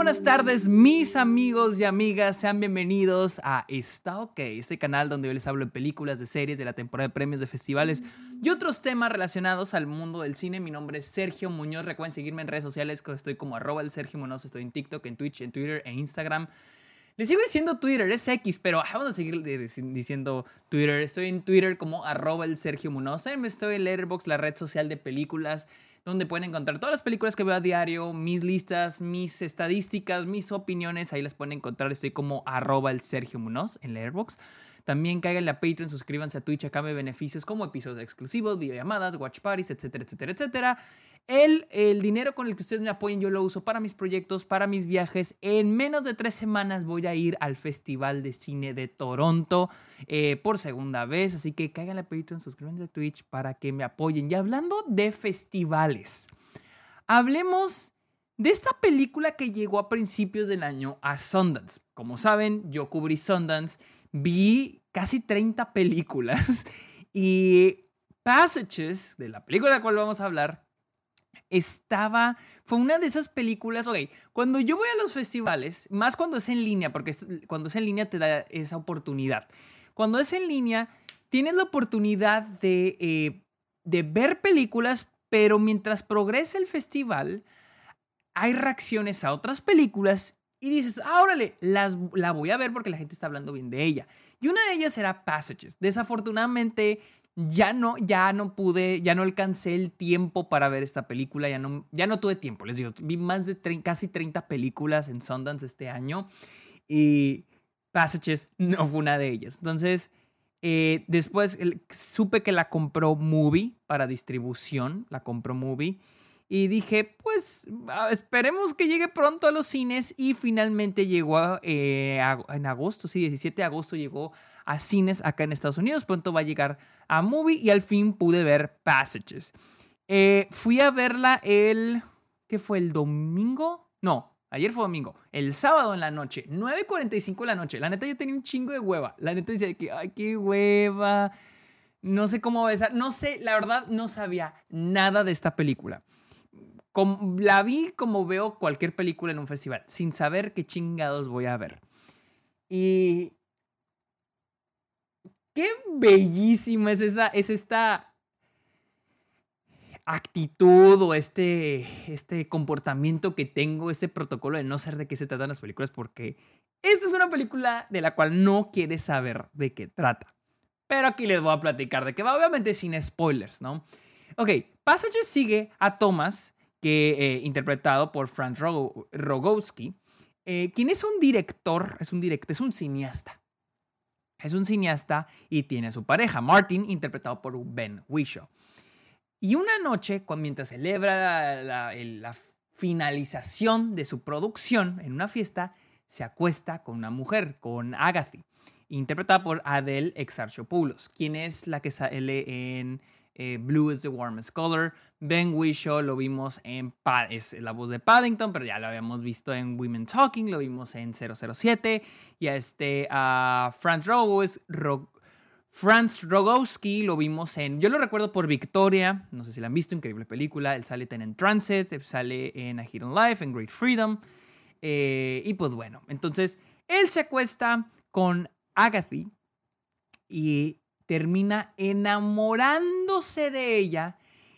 buenas tardes, mis amigos y amigas. Sean bienvenidos a Está OK, este canal donde yo les hablo de películas, de series, de la temporada de premios, de festivales y otros temas relacionados al mundo del cine. Mi nombre es Sergio Muñoz. Recuerden seguirme en redes sociales, que estoy como arroba el Sergio Muñoz. Estoy en TikTok, en Twitch, en Twitter e Instagram. Les sigo diciendo Twitter, es X, pero vamos a seguir diciendo Twitter. Estoy en Twitter como arroba el Sergio Muñoz. Estoy en Letterboxd, la red social de películas donde pueden encontrar todas las películas que veo a diario, mis listas, mis estadísticas, mis opiniones. Ahí las pueden encontrar. Estoy como arroba el Sergio Munoz en la Airbox. También cáiganle a Patreon, suscríbanse a Twitch, acá me beneficios como episodios exclusivos, videollamadas, watch parties, etcétera, etcétera, etcétera. El, el dinero con el que ustedes me apoyen yo lo uso para mis proyectos, para mis viajes. En menos de tres semanas voy a ir al Festival de Cine de Toronto eh, por segunda vez. Así que cáiganle a Patreon, suscríbanse a Twitch para que me apoyen. Y hablando de festivales, hablemos de esta película que llegó a principios del año a Sundance. Como saben, yo cubrí Sundance, vi casi 30 películas y Passages, de la película de la cual vamos a hablar, estaba, fue una de esas películas, ok, cuando yo voy a los festivales, más cuando es en línea, porque cuando es en línea te da esa oportunidad. Cuando es en línea, tienes la oportunidad de, eh, de ver películas, pero mientras progresa el festival, hay reacciones a otras películas y dices, ah, las, la voy a ver porque la gente está hablando bien de ella. Y una de ellas era Passages. Desafortunadamente, ya no, ya no pude, ya no alcancé el tiempo para ver esta película, ya no, ya no tuve tiempo, les digo, vi más de casi 30 películas en Sundance este año y Passages no fue una de ellas. Entonces, eh, después supe que la compró Movie para distribución, la compró Movie. Y dije, pues esperemos que llegue pronto a los cines. Y finalmente llegó eh, en agosto, sí, 17 de agosto llegó a cines acá en Estados Unidos. Pronto va a llegar a Movie y al fin pude ver Passages. Eh, fui a verla el... ¿Qué fue? ¿El domingo? No, ayer fue domingo. El sábado en la noche, 9.45 de la noche. La neta yo tenía un chingo de hueva. La neta decía que, ay, qué hueva. No sé cómo besar. No sé, la verdad no sabía nada de esta película. la vi como veo cualquier película en un festival, sin saber qué chingados voy a ver. Y qué bellísima es esa, es esta actitud o este, este comportamiento que tengo, este protocolo de no ser de qué se tratan las películas, porque esta es una película de la cual no quieres saber de qué trata. Pero aquí les voy a platicar de qué va, obviamente sin spoilers, ¿no? Ok, Passages sigue a Thomas, que eh, interpretado por Franz Rogowski, eh, quien es un director, es un director, es un cineasta. Es un cineasta y tiene a su pareja, Martin, interpretado por Ben Whishaw. Y una noche, mientras celebra la, finalización de su producción en una fiesta, se acuesta con una mujer, con Agatha, interpretada por Adele Exarchopoulos, quien es la que sale en eh, Blue is the Warmest Color. Ben Whishaw lo vimos en es la voz de Paddington, pero ya lo habíamos visto en Women Talking, lo vimos en 007. Y a este a Franz Rogowski lo vimos en, yo lo recuerdo por Victoria, no sé si la han visto, increíble película. Él sale en Transit, sale en A Hidden Life, en Great Freedom. Eh, y pues bueno, entonces él se acuesta con Agatha y termina enamorándose de ella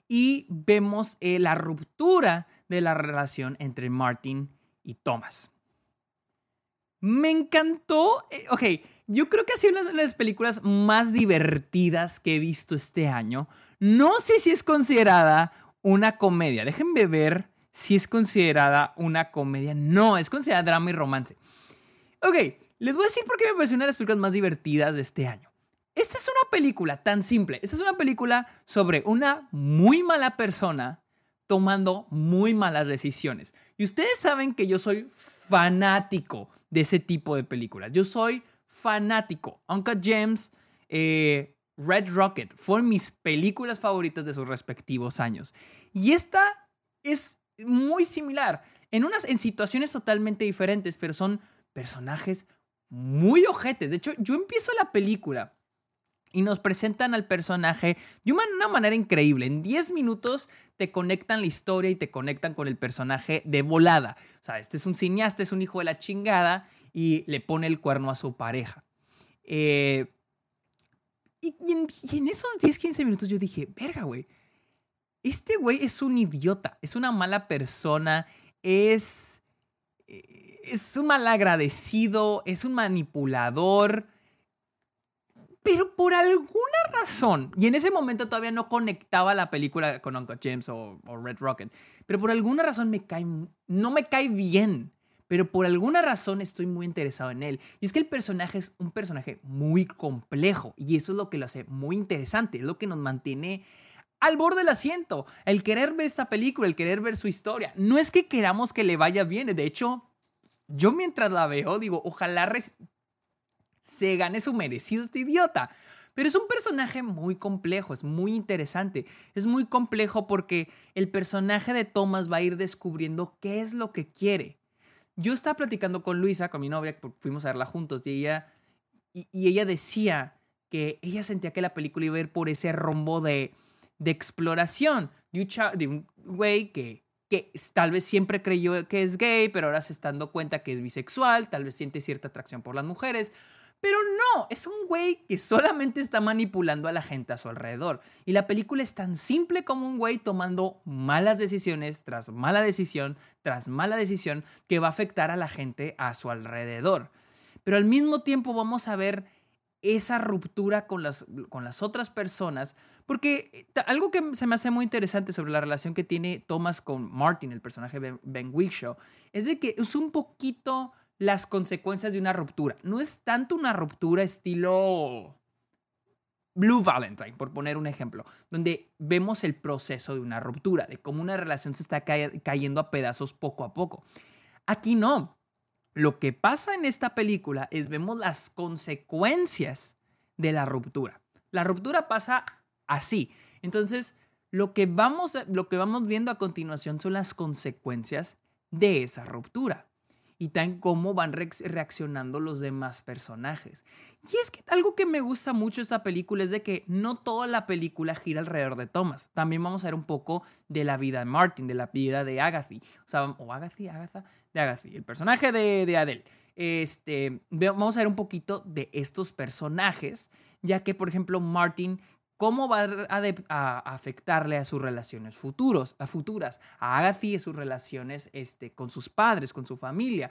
y vemos eh, la ruptura de la relación entre Martin y Thomas. Me encantó, eh, ok, yo creo que ha sido una de las películas más divertidas que he visto este año. No sé si es considerada una comedia, déjenme ver si es considerada una comedia. No, es considerada drama y romance. Ok, les voy a decir por qué me pareció una de las películas más divertidas de este año. Esta es una película tan simple. Esta es una película sobre una muy mala persona tomando muy malas decisiones. Y ustedes saben que yo soy fanático de ese tipo de películas. Yo soy fanático. Uncle James, eh, Red Rocket, fueron mis películas favoritas de sus respectivos años. Y esta es muy similar. En, unas, en situaciones totalmente diferentes, pero son personajes muy ojetes. De hecho, yo empiezo la película y nos presentan al personaje de una manera increíble. En 10 minutos te conectan la historia y te conectan con el personaje de volada. O sea, este es un cineasta, es un hijo de la chingada y le pone el cuerno a su pareja. Eh, y, en, esos 10, 15 minutos yo dije, verga, güey. Este güey es un idiota, es una mala persona, es, es un malagradecido, es un manipulador pero por alguna razón, y en ese momento todavía no conectaba la película con Uncle James o, Red Rocket, pero por alguna razón me cae, no me cae bien, pero por alguna razón estoy muy interesado en él. Y es que el personaje es un personaje muy complejo, y eso es lo que lo hace muy interesante, es lo que nos mantiene al borde del asiento, el querer ver esta película, el querer ver su historia. No es que queramos que le vaya bien, de hecho, yo mientras la veo digo, ojalá se gane su merecido este idiota. Pero es un personaje muy complejo, es muy interesante. Es muy complejo porque el personaje de Thomas va a ir descubriendo qué es lo que quiere. Yo estaba platicando con Luisa, con mi novia, fuimos a verla juntos, y ella, y, ella decía que ella sentía que la película iba a ir por ese rombo de, de exploración de un, de un güey que, que tal vez siempre creyó que es gay, pero ahora se está dando cuenta que es bisexual, tal vez siente cierta atracción por las mujeres, pero no, es un güey que solamente está manipulando a la gente a su alrededor. Y la película es tan simple como un güey tomando malas decisiones tras mala decisión tras mala decisión que va a afectar a la gente a su alrededor. Pero al mismo tiempo vamos a ver esa ruptura con las, con las otras personas, porque eh, algo que se me hace muy interesante sobre la relación que tiene Thomas con Martin, el personaje Ben, ben es de que es un poquito las consecuencias de una ruptura. No es tanto una ruptura estilo Blue Valentine, por poner un ejemplo, donde vemos el proceso de una ruptura, de cómo una relación se está cayendo a pedazos poco a poco. Aquí no. Lo que pasa en esta película es vemos las consecuencias de la ruptura. La ruptura pasa así. Entonces, lo que vamos, lo que vamos viendo a continuación son las consecuencias de esa ruptura y tan cómo van reaccionando los demás personajes. Y es que algo que me gusta mucho esta película es de que no toda la película gira alrededor de Thomas. También vamos a ver un poco de la vida de Martin, de la vida de Agatha. O sea, o Agatha, de Agatha, el personaje de, de Adele. Este, vamos a ver un poquito de estos personajes, ya que, por ejemplo, Martin cómo va a, afectarle a sus relaciones futuros, a futuras, a Agatha y sus relaciones este, con sus padres, con su familia.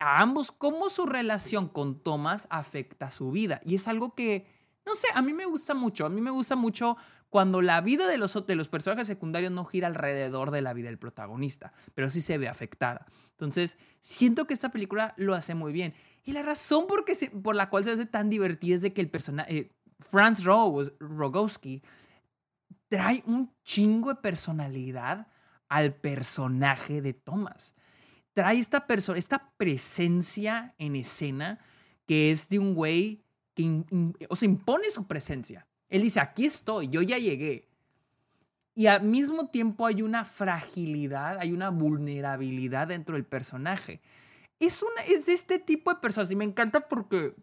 a ambos, cómo su relación con Thomas afecta su vida. Y es algo que, no sé, a mí me gusta mucho. A mí me gusta mucho cuando la vida de los, de los personajes secundarios no gira alrededor de la vida del protagonista, pero sí se ve afectada. Entonces, siento que esta película lo hace muy bien. Y la razón por, por la cual se hace tan divertida es de que el personaje... Eh, Franz Rogowski trae un chingo de personalidad al personaje de Thomas. Trae esta, esta presencia en escena que es de un güey que o impone su presencia. Él dice, aquí estoy, yo ya llegué. Y al mismo tiempo hay una fragilidad, hay una vulnerabilidad dentro del personaje. Es, una, es de este tipo de personas y me encanta porque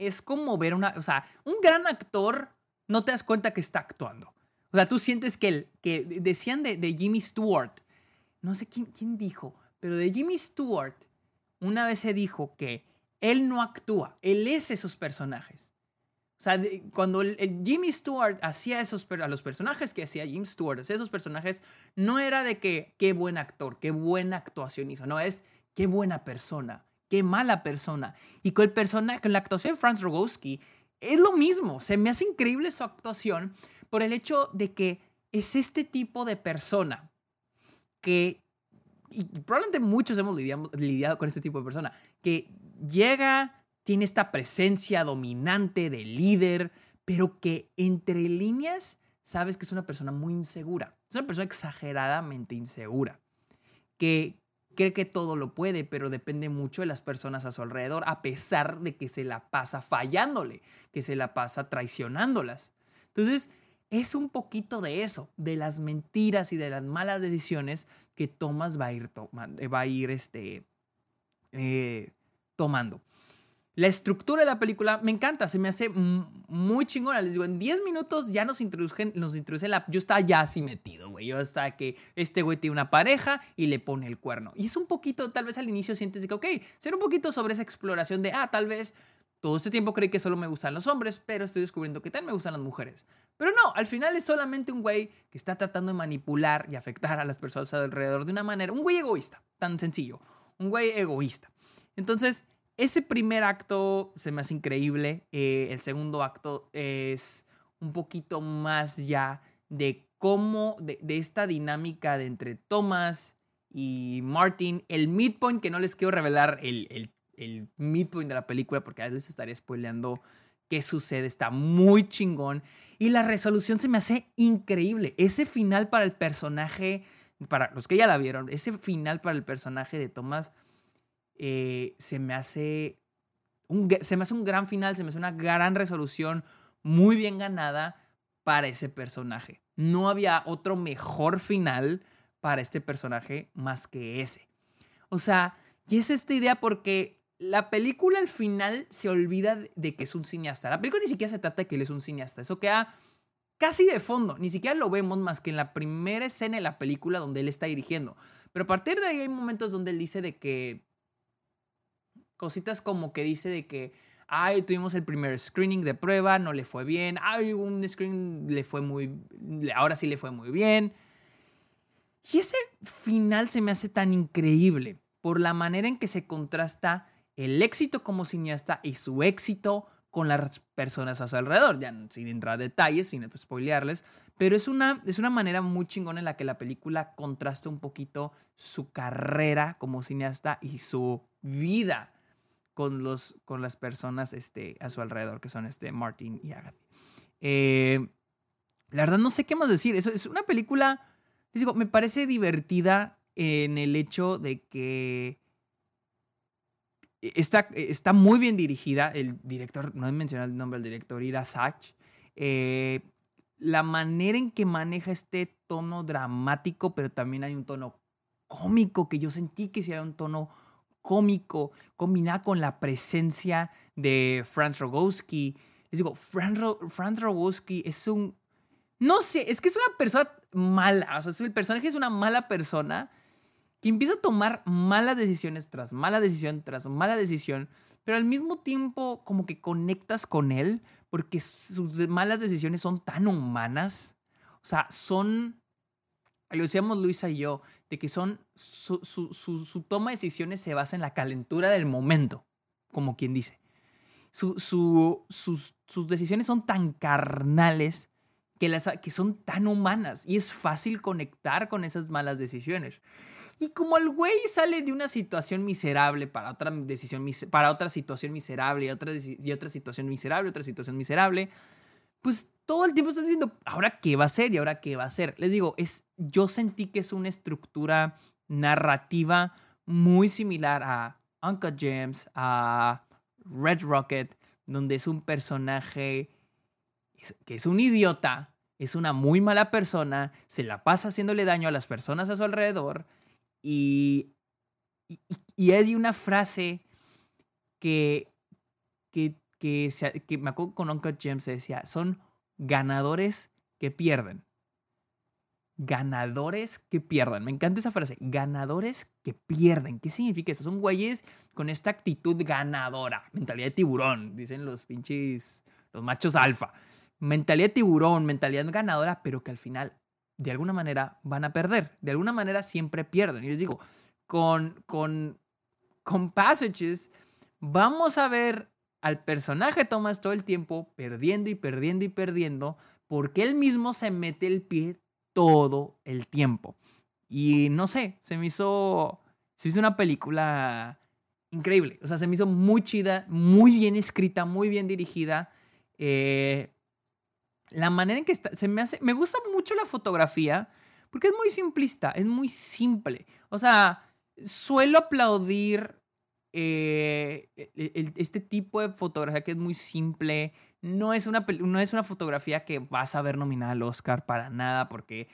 es como ver una, o sea, un gran actor no te das cuenta que está actuando. O sea, tú sientes que, el, que decían de, de Jimmy Stewart, no sé quién, quién dijo, pero de Jimmy Stewart una vez se dijo que él no actúa, él es esos personajes. O sea, cuando el, Jimmy Stewart hacía esos a los personajes que hacía Jimmy Stewart, hacía esos personajes, no era de que qué buen actor, qué buena actuación hizo, no, es qué buena persona, qué mala persona. Y con el personaje, con la actuación de Franz Rogowski, es lo mismo. Se me hace increíble su actuación por el hecho de que es este tipo de persona que, y probablemente muchos hemos lidiado, lidiado con este tipo de persona, que llega, tiene esta presencia dominante de líder, pero que entre líneas sabes que es una persona muy insegura. Es una persona exageradamente insegura. Que, cree que todo lo puede, pero depende mucho de las personas a su alrededor, a pesar de que se la pasa fallándole, que se la pasa traicionándolas. Entonces, es un poquito de eso, de las mentiras y de las malas decisiones que Thomas va a ir, va a ir este, eh, tomando. La estructura de la película me encanta, se me hace muy chingona. Les digo, en 10 minutos ya nos introducen, nos introducen la... Yo estaba ya así metido, güey. Yo estaba que este güey tiene una pareja y le pone el cuerno. Y es un poquito, tal vez al inicio sientes que, ok, ser un poquito sobre esa exploración de, ah, tal vez todo este tiempo creí que solo me gustan los hombres, pero estoy descubriendo que también me gustan las mujeres. Pero no, al final es solamente un güey que está tratando de manipular y afectar a las personas alrededor de una manera, un güey egoísta, tan sencillo, un güey egoísta. Entonces, ese primer acto se me hace increíble, eh, el segundo acto es un poquito más ya de cómo, de, esta dinámica de entre Thomas y Martin, el midpoint, que no les quiero revelar el, el el midpoint de la película, porque a veces estaría spoileando qué sucede, está muy chingón. Y la resolución se me hace increíble. Ese final para el personaje, para los que ya la vieron, ese final para el personaje de Thomas eh, se me hace un, se me hace un gran final, se me hace una gran resolución, muy bien ganada para ese personaje. No había otro mejor final para este personaje más que ese. O sea, y es esta idea porque la película al final se olvida de que es un cineasta. La película ni siquiera se trata de que él es un cineasta. Eso queda casi de fondo. Ni siquiera lo vemos más que en la primera escena de la película donde él está dirigiendo. Pero a partir de ahí hay momentos donde él dice de que... Cositas como que dice de que... Ay, tuvimos el primer screening de prueba, no le fue bien. Ay, un screening le fue muy... Ahora sí le fue muy bien. Y ese final se me hace tan increíble por la manera en que se contrasta el éxito como cineasta y su éxito con las personas a su alrededor, ya sin entrar a detalles, sin spoilearles, pero es una, es una manera muy chingona en la que la película contrasta un poquito su carrera como cineasta y su vida con, los, con las personas este, a su alrededor, que son este, Martin y Agatha. Eh, la verdad no sé qué más decir, es, es una película, me parece divertida en el hecho de que Está, está muy bien dirigida. El director, no he mencionado el nombre del director, Ira Sachs. Eh, la manera en que maneja este tono dramático, pero también hay un tono cómico, que yo sentí que si era un tono cómico, combinado con la presencia de Franz Rogowski. Les digo, Franz, Franz Rogowski es un... No sé, es que es una persona mala. O sea, el personaje es una mala persona que empieza a tomar malas decisiones tras mala decisión tras mala decisión, pero al mismo tiempo como que conectas con él porque sus malas decisiones son tan humanas, o sea, son, lo decíamos Luisa y yo, de que son, su, su, toma de decisiones se basa en la calentura del momento, como quien dice. sus, sus decisiones son tan carnales que, las, que son tan humanas y es fácil conectar con esas malas decisiones. Y como el güey sale de una situación miserable para otra decisión, para otra situación miserable y otra, y otra situación miserable, otra situación miserable, pues todo el tiempo está diciendo, ¿ahora qué va a ser? ¿Y ahora qué va a ser? Les digo, es, yo sentí que es una estructura narrativa muy similar a Uncle James, a Red Rocket, donde es un personaje que es un idiota, es una muy mala persona, se la pasa haciéndole daño a las personas a su alrededor y, y, hay una frase que, que, que, que me acuerdo con Uncle James decía, son ganadores que pierden. Ganadores que pierden. Me encanta esa frase. Ganadores que pierden. ¿Qué significa eso? Son güeyes con esta actitud ganadora. Mentalidad de tiburón, dicen los pinches, los machos alfa. Mentalidad de tiburón, mentalidad ganadora, pero que al final de alguna manera van a perder. De alguna manera siempre pierden. Y les digo, con, con, con Passages vamos a ver al personaje Thomas todo el tiempo perdiendo y perdiendo y perdiendo porque él mismo se mete el pie todo el tiempo. Y no sé, se me hizo, se hizo una película increíble. O sea, se me hizo muy chida, muy bien escrita, muy bien dirigida. Eh, la manera en que está, se me hace, me gusta mucho la fotografía porque es muy simplista, es muy simple. O sea, suelo aplaudir eh, este tipo de fotografía que es muy simple. No es, una, no es una fotografía que vas a ver nominada al Oscar para nada porque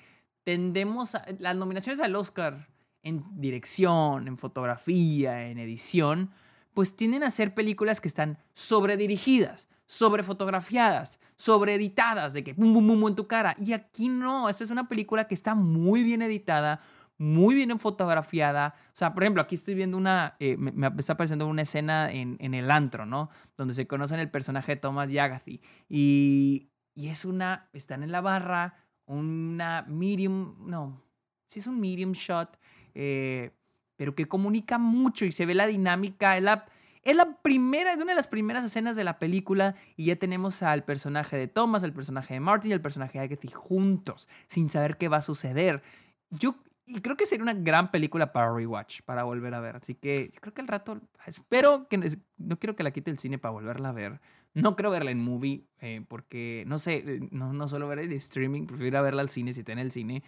tendemos a, las nominaciones al Oscar en dirección, en fotografía, en edición, pues tienden a ser películas que están sobredirigidas, sobrefotografiadas, sobreeditadas, de que pum, pum, pum en tu cara. Y aquí no, esta es una película que está muy bien editada, muy bien fotografiada. O sea, por ejemplo, aquí estoy viendo una, eh, me, está apareciendo una escena en, en, el antro, ¿no? Donde se conocen el personaje de Thomas Yagathi. Y, y es una, están en la barra, una medium, no, sí es un medium shot, eh, pero que comunica mucho y se ve la dinámica. Es la, es la primera, es una de las primeras escenas de la película y ya tenemos al personaje de Thomas, al personaje de Martin y al personaje de Agatha juntos, sin saber qué va a suceder. Yo y creo que sería una gran película para rewatch, para volver a ver. Así que creo que el rato, espero que, no quiero que la quite el cine para volverla a ver. No creo verla en movie, eh, porque no sé, eh, no, no suelo ver el streaming, prefiero verla al cine si está en el cine.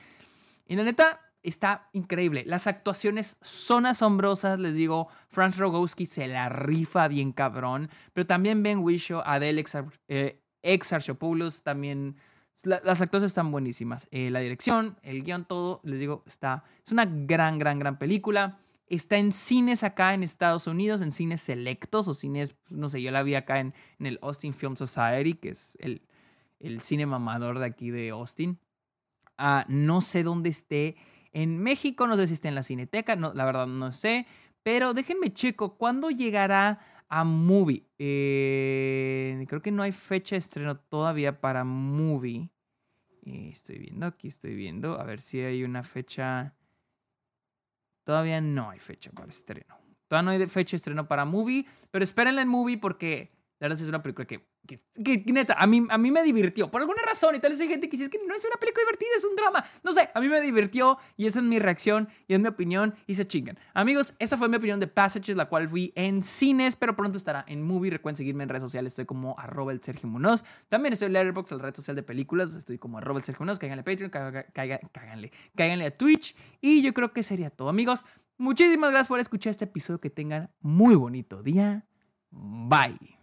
Y la neta, está increíble. Las actuaciones son asombrosas, les digo. Franz Rogowski se la rifa bien cabrón. Pero también Ben Whishaw, Adele eh, ex, Las actuaciones están buenísimas. Eh, la dirección, el guion, todo, les digo, está. Es una gran, gran, gran película. Está en cines acá en Estados Unidos, en cines selectos o cines, no sé, yo la vi acá en, en el Austin Film Society, que es el, el cine mamador de aquí de Austin. Ah, no sé dónde esté en México. No sé si está en la Cineteca, no, la verdad no sé. Pero déjenme checo, ¿cuándo llegará a Movie? Eh, creo que no hay fecha de estreno todavía para Movie. Eh, estoy viendo, aquí estoy viendo. A ver si hay una fecha. Todavía no hay fecha para estreno. Todavía no hay fecha de estreno para Movie. Pero espérenla en Movie porque la verdad es una película que que, neta, a mí, a mí me divirtió. Por alguna razón, y tal vez hay gente que dice, es que no es una película divertida, es drama. No sé, a mí me divirtió y esa es mi reacción y es mi opinión y se chingan. Amigos, esa fue mi opinión de Passages, la cual vi en cines, pero pronto estará en movie. Recuerden seguirme en redes sociales, estoy como arroba el Sergio Munoz. También estoy en Letterboxd, la red social de películas, estoy como arroba el Sergio Munoz. Cáiganle a Patreon, cáiganle, cáiganle a Twitch. Y yo creo que sería todo, amigos. Muchísimas gracias por escuchar este episodio. Que tengan muy bonito día. Bye.